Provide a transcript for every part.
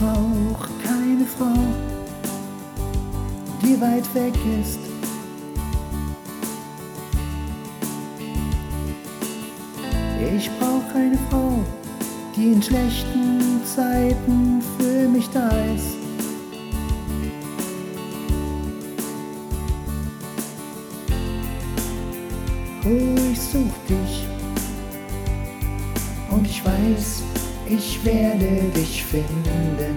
brauch keine Frau, die weit weg ist. Ich brauch eine Frau, die in schlechten Zeiten für mich da ist. Oh, ich such dich und ich weiß, ich werde dich finden.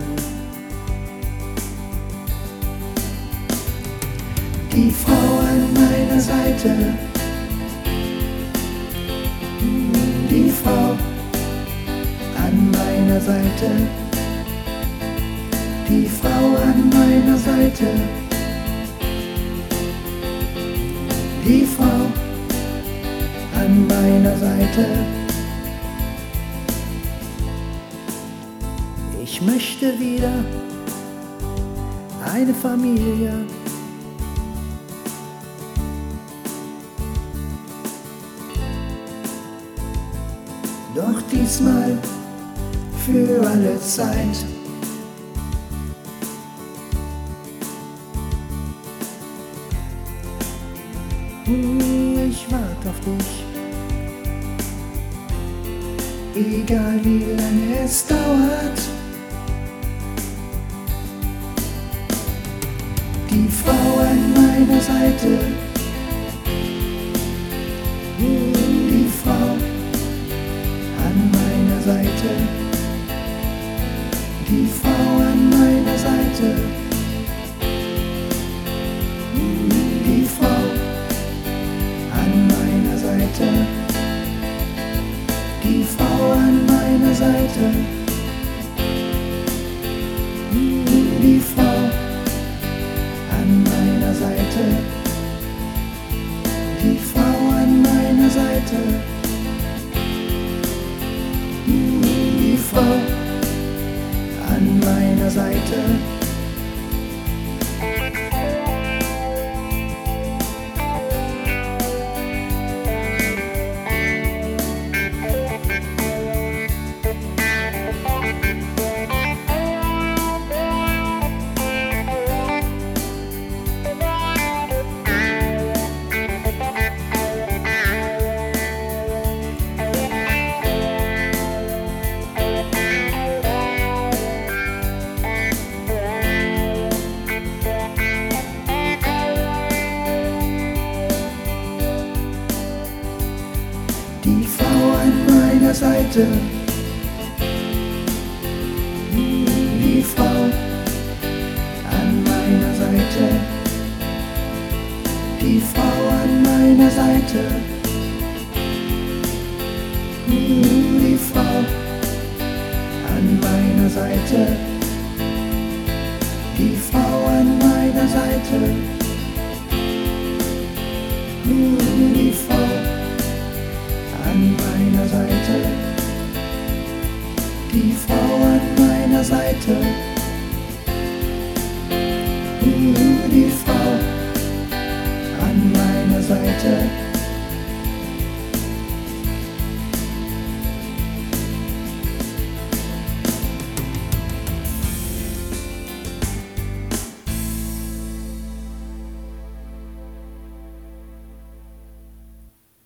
Die Frau an meiner Seite, die Frau an meiner Seite, die Frau an meiner Seite, die Frau an meiner Seite. Ich möchte wieder eine Familie. Doch diesmal für alle Zeit. Ich warte auf dich. Egal wie lange es dauert. Die Frau an meiner Seite. Die Frau an meiner Seite. Die Frau an meiner Seite. Die Frau an meiner Seite. Die Frau an meiner Seite. Meiner Seite. Die Frau an meiner Seite. Die Frau an meiner Seite. Die Frau an meiner Seite. Die Frau an meiner Seite. Die Frau an meiner Seite. Die Frau an meiner Seite.